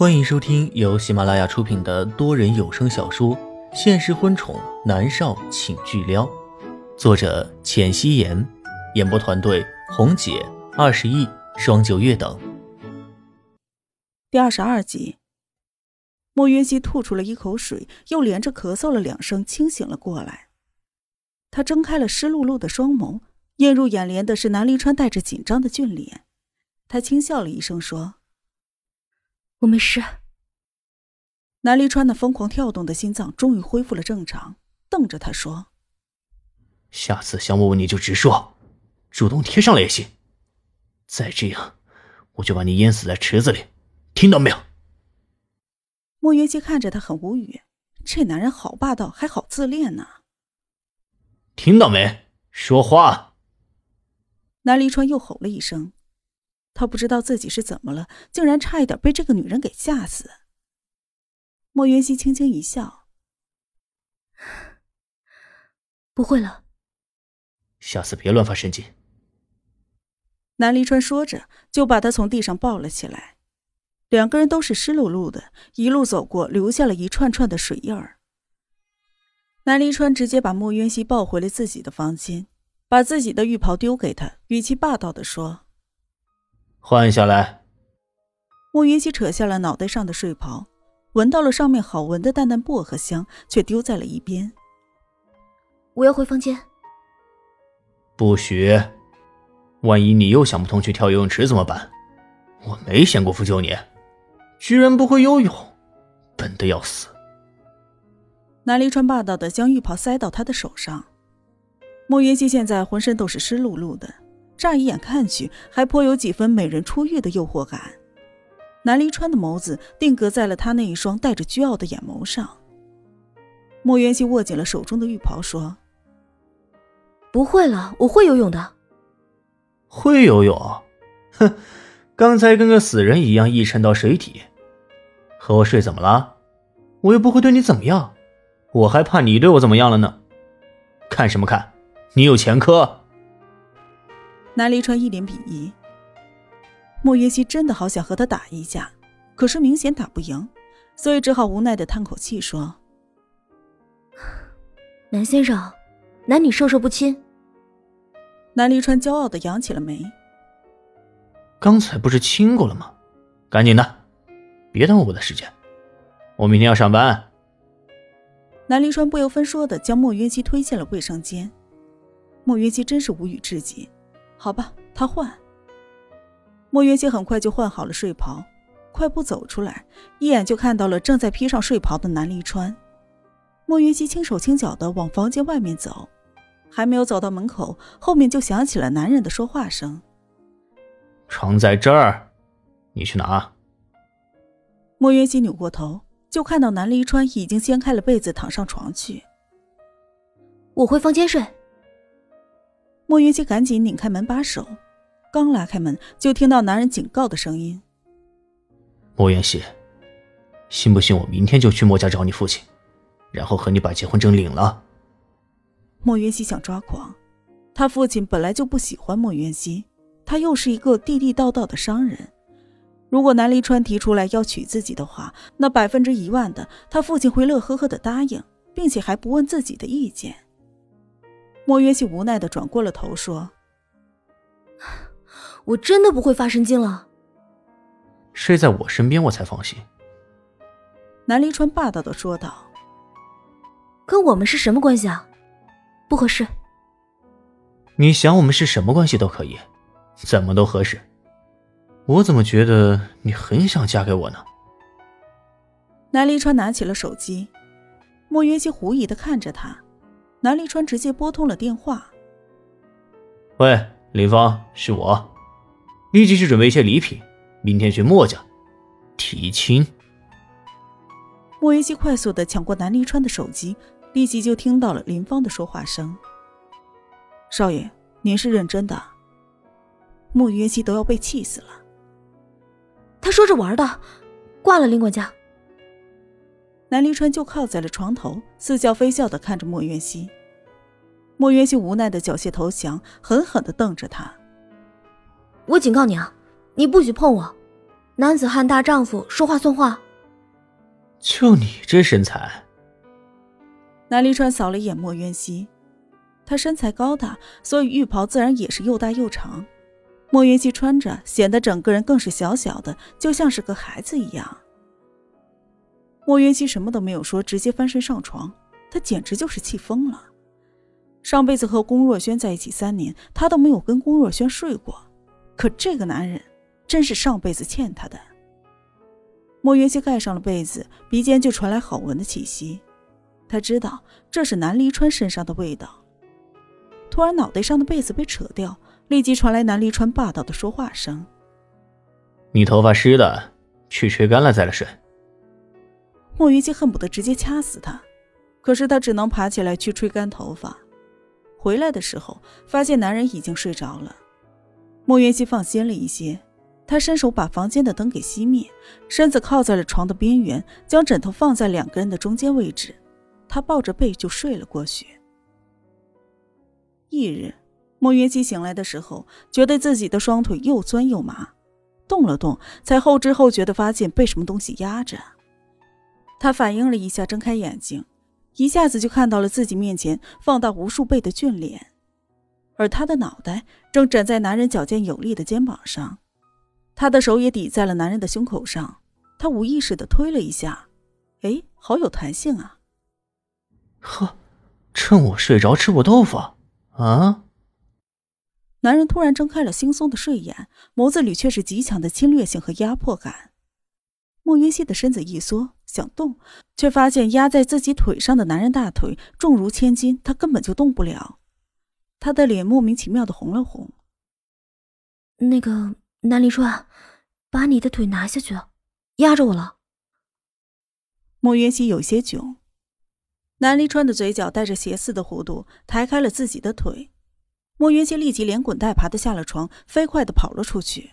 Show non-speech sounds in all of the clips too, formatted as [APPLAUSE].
欢迎收听由喜马拉雅出品的多人有声小说《现实婚宠男少请巨撩》，作者：浅汐颜，演播团队：红姐、二十亿、双九月等。第二十二集，莫云熙吐出了一口水，又连着咳嗽了两声，清醒了过来。他睁开了湿漉漉的双眸，映入眼帘的是南离川带着紧张的俊脸。他轻笑了一声，说。我没事。南离川那疯狂跳动的心脏终于恢复了正常，瞪着他说：“下次想我问你就直说，主动贴上来也行。再这样，我就把你淹死在池子里，听到没有？”莫云熙看着他很无语，这男人好霸道，还好自恋呢。听到没？说话！南离川又吼了一声。他不知道自己是怎么了，竟然差一点被这个女人给吓死。莫云熙轻轻一笑：[SIGHS] “不会了，下次别乱发神经。”南离川说着，就把他从地上抱了起来。两个人都是湿漉漉的，一路走过，留下了一串串的水印儿。南离川直接把莫云熙抱回了自己的房间，把自己的浴袍丢给他，语气霸道的说。换下来。莫云熙扯下了脑袋上的睡袍，闻到了上面好闻的淡淡薄荷香，却丢在了一边。我要回房间。不许！万一你又想不通去跳游泳池怎么办？我没嫌过付救你，居然不会游泳，笨的要死！南离川霸道的将浴袍塞到他的手上。莫云熙现在浑身都是湿漉漉的。乍一眼看去，还颇有几分美人出浴的诱惑感。南离川的眸子定格在了他那一双带着倨傲的眼眸上。莫元熙握紧了手中的浴袍，说：“不会了，我会游泳的。”“会游泳？哼，刚才跟个死人一样一沉到水底，和我睡怎么了？我又不会对你怎么样，我还怕你对我怎么样了呢？看什么看？你有前科！”南离川一脸鄙夷，莫云熙真的好想和他打一架，可是明显打不赢，所以只好无奈的叹口气说：[SIGHS] “南先生，男女授受不亲。”南离川骄傲的扬起了眉：“刚才不是亲过了吗？赶紧的，别耽误我的时间，我明天要上班。”南离川不由分说的将莫云熙推进了卫生间，莫云熙真是无语至极。好吧，他换。莫云熙很快就换好了睡袍，快步走出来，一眼就看到了正在披上睡袍的南离川。莫云熙轻手轻脚的往房间外面走，还没有走到门口，后面就响起了男人的说话声：“床在这儿，你去拿。”莫云熙扭过头，就看到南离川已经掀开了被子躺上床去。我回房间睡。莫云熙赶紧拧开门把手，刚拉开门，就听到男人警告的声音：“莫云熙，信不信我明天就去莫家找你父亲，然后和你把结婚证领了？”莫云熙想抓狂，他父亲本来就不喜欢莫云熙，他又是一个地地道道的商人，如果南离川提出来要娶自己的话，那百分之一万的他父亲会乐呵呵的答应，并且还不问自己的意见。莫云熙无奈的转过了头，说：“ [SIGHS] 我真的不会发神经了。睡在我身边，我才放心。”南离川霸道的说道：“跟我们是什么关系啊？不合适。你想我们是什么关系都可以，怎么都合适。我怎么觉得你很想嫁给我呢？”南离川拿起了手机，莫云熙狐疑的看着他。南离川直接拨通了电话。喂，林芳，是我，立即去准备一些礼品，明天去墨家提亲。莫云熙快速的抢过南离川的手机，立即就听到了林芳的说话声：“少爷，您是认真的？”莫云熙都要被气死了。他说着玩的，挂了林管家。南离川就靠在了床头，似笑非笑的看着莫渊熙。莫渊熙无奈的缴械投降，狠狠的瞪着他：“我警告你啊，你不许碰我！男子汉大丈夫，说话算话。就你这身材。南离川扫了一眼莫渊熙，他身材高大，所以浴袍自然也是又大又长。莫渊熙穿着，显得整个人更是小小的，就像是个孩子一样。莫云熙什么都没有说，直接翻身上床，他简直就是气疯了。上辈子和龚若轩在一起三年，他都没有跟龚若轩睡过，可这个男人真是上辈子欠他的。莫云熙盖上了被子，鼻尖就传来好闻的气息。他知道这是南离川身上的味道。突然，脑袋上的被子被扯掉，立即传来南离川霸道的说话声：“你头发湿了，去吹干了再来睡。”莫云熙恨不得直接掐死他，可是他只能爬起来去吹干头发。回来的时候，发现男人已经睡着了。莫云熙放心了一些，他伸手把房间的灯给熄灭，身子靠在了床的边缘，将枕头放在两个人的中间位置。他抱着背就睡了过去。翌日，莫云熙醒来的时候，觉得自己的双腿又酸又麻，动了动，才后知后觉的发现被什么东西压着。他反应了一下，睁开眼睛，一下子就看到了自己面前放大无数倍的俊脸，而他的脑袋正枕在男人矫健有力的肩膀上，他的手也抵在了男人的胸口上。他无意识的推了一下，哎，好有弹性啊！呵，趁我睡着吃我豆腐啊！男人突然睁开了惺忪的睡眼，眸子里却是极强的侵略性和压迫感。莫云熙的身子一缩，想动，却发现压在自己腿上的男人大腿重如千斤，他根本就动不了。他的脸莫名其妙的红了红。那个南离川，把你的腿拿下去，压着我了。莫云熙有些窘。南离川的嘴角带着邪肆的弧度，抬开了自己的腿。莫云熙立即连滚带爬的下了床，飞快的跑了出去。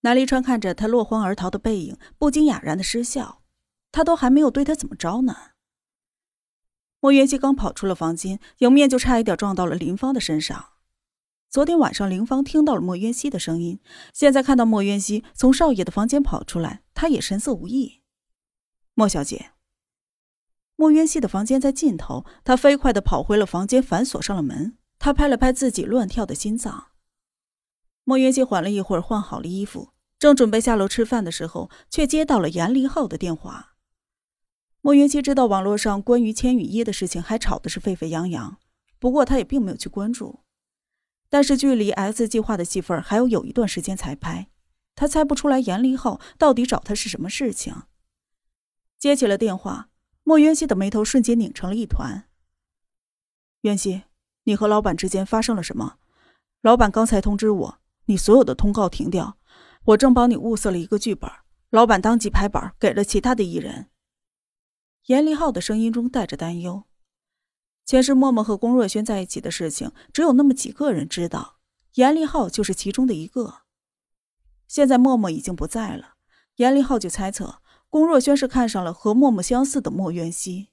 南离川看着他落荒而逃的背影，不禁哑然的失笑。他都还没有对他怎么着呢。莫元熙刚跑出了房间，迎面就差一点撞到了林芳的身上。昨天晚上，林芳听到了莫元熙的声音，现在看到莫元熙从少爷的房间跑出来，他也神色无异。莫小姐。莫渊熙的房间在尽头，他飞快的跑回了房间，反锁上了门。他拍了拍自己乱跳的心脏。莫渊熙缓了一会儿，换好了衣服，正准备下楼吃饭的时候，却接到了严立浩的电话。莫云熙知道网络上关于千羽一的事情还吵的是沸沸扬扬，不过他也并没有去关注。但是距离 S 计划的戏份还有有一段时间才拍，他猜不出来严立浩到底找他是什么事情。接起了电话。莫云熙的眉头瞬间拧成了一团。渊熙，你和老板之间发生了什么？老板刚才通知我，你所有的通告停掉。我正帮你物色了一个剧本，老板当即拍板给了其他的艺人。严立浩的声音中带着担忧。前世默默和龚若轩在一起的事情，只有那么几个人知道，严立浩就是其中的一个。现在默默已经不在了，严立浩就猜测。龚若轩是看上了和默默相似的莫渊熙。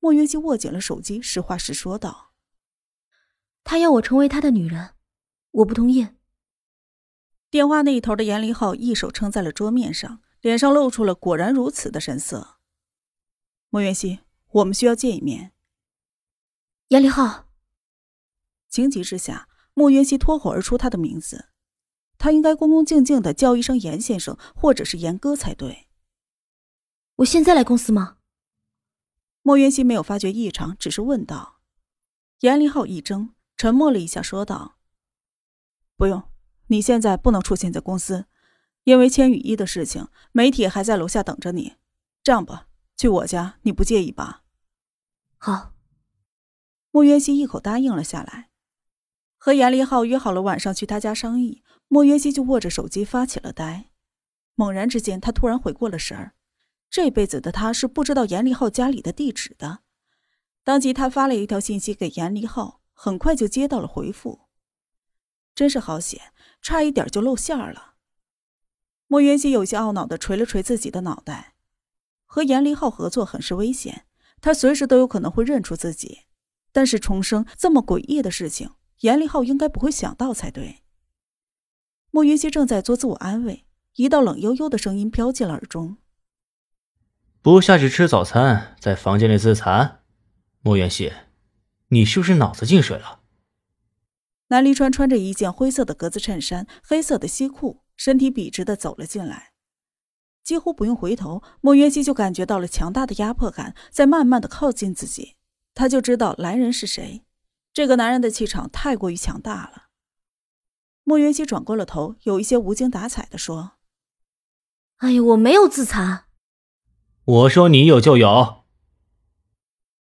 莫渊熙握紧了手机，实话实说道：“他要我成为他的女人，我不同意。”电话那一头的严立浩一手撑在了桌面上，脸上露出了“果然如此”的神色。莫元熙，我们需要见一面。严立浩，情急之下，莫元熙脱口而出他的名字。他应该恭恭敬敬的叫一声严先生，或者是严哥才对。我现在来公司吗？莫元熙没有发觉异常，只是问道。严立浩一怔，沉默了一下，说道：“不用，你现在不能出现在公司，因为千羽一的事情，媒体还在楼下等着你。这样吧，去我家，你不介意吧？”好。莫渊熙一口答应了下来，和严立浩约好了晚上去他家商议。莫渊熙就握着手机发起了呆，猛然之间，他突然回过了神儿。这辈子的他是不知道严立浩家里的地址的，当即他发了一条信息给严立浩，很快就接到了回复。真是好险，差一点就露馅了。莫云熙有些懊恼的捶了捶自己的脑袋，和严立浩合作很是危险，他随时都有可能会认出自己。但是重生这么诡异的事情，严立浩应该不会想到才对。莫云熙正在做自我安慰。一道冷悠悠的声音飘进了耳中：“不下去吃早餐，在房间里自残，莫元熙，你是不是脑子进水了？”南离川穿着一件灰色的格子衬衫，黑色的西裤，身体笔直的走了进来。几乎不用回头，莫渊熙就感觉到了强大的压迫感在慢慢的靠近自己。他就知道来人是谁。这个男人的气场太过于强大了。莫渊熙转过了头，有一些无精打采的说：“哎呀，我没有自残。我说你有就有。”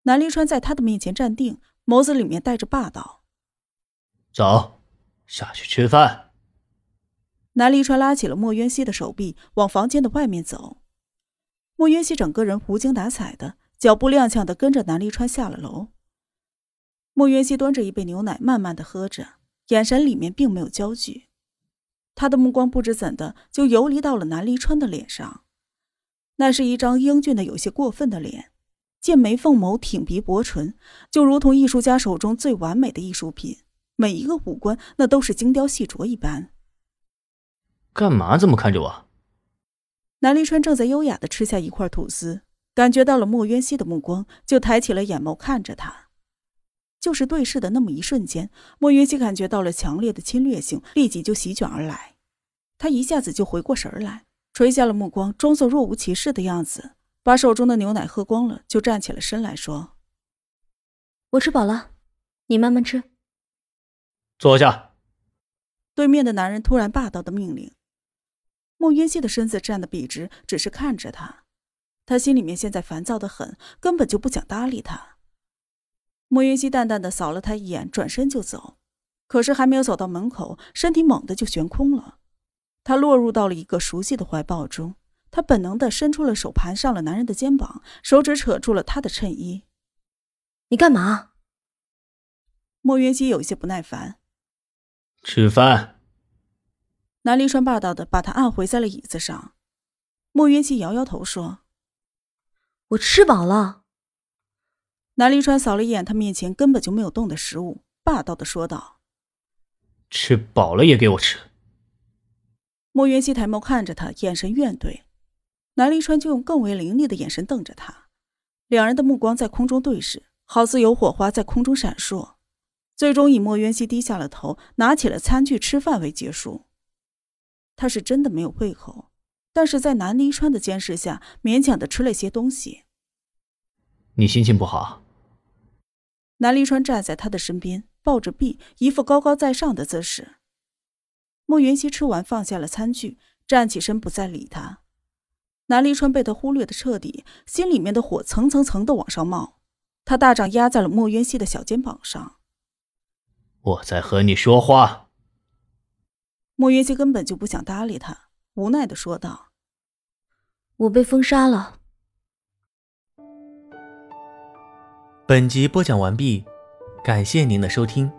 南离川在他的面前站定，眸子里面带着霸道：“走，下去吃饭。”南离川拉起了莫渊熙的手臂，往房间的外面走。莫渊熙整个人无精打采的，脚步踉跄的跟着南离川下了楼。莫渊熙端着一杯牛奶，慢慢的喝着，眼神里面并没有焦距。他的目光不知怎的就游离到了南离川的脸上，那是一张英俊的有些过分的脸，剑眉凤眸，挺鼻薄唇，就如同艺术家手中最完美的艺术品，每一个五官那都是精雕细琢一般。干嘛这么看着我？南立川正在优雅的吃下一块吐司，感觉到了莫渊熙的目光，就抬起了眼眸看着他。就是对视的那么一瞬间，莫渊熙感觉到了强烈的侵略性，立即就席卷而来。他一下子就回过神来，垂下了目光，装作若无其事的样子，把手中的牛奶喝光了，就站起了身来说：“我吃饱了，你慢慢吃。”坐下。对面的男人突然霸道的命令。莫云熙的身子站得笔直，只是看着他。他心里面现在烦躁的很，根本就不想搭理他。莫云熙淡淡的扫了他一眼，转身就走。可是还没有走到门口，身体猛地就悬空了。他落入到了一个熟悉的怀抱中。他本能的伸出了手，盘上了男人的肩膀，手指扯住了他的衬衣。你干嘛？莫云溪有些不耐烦。吃饭。南离川霸道的把他按回在了椅子上，莫云熙摇摇头说：“我吃饱了。”南离川扫了一眼他面前根本就没有动的食物，霸道的说道：“吃饱了也给我吃。”莫云熙抬眸看着他，眼神怨怼。南离川就用更为凌厉的眼神瞪着他，两人的目光在空中对视，好似有火花在空中闪烁，最终以莫渊熙低下了头，拿起了餐具吃饭为结束。他是真的没有胃口，但是在南离川的监视下，勉强的吃了些东西。你心情不好？南离川站在他的身边，抱着臂，一副高高在上的姿势。莫云熙吃完，放下了餐具，站起身，不再理他。南离川被他忽略的彻底，心里面的火层层层的往上冒。他大掌压在了莫云熙的小肩膀上。我在和你说话。莫云溪根本就不想搭理他，无奈的说道：“我被封杀了。”本集播讲完毕，感谢您的收听。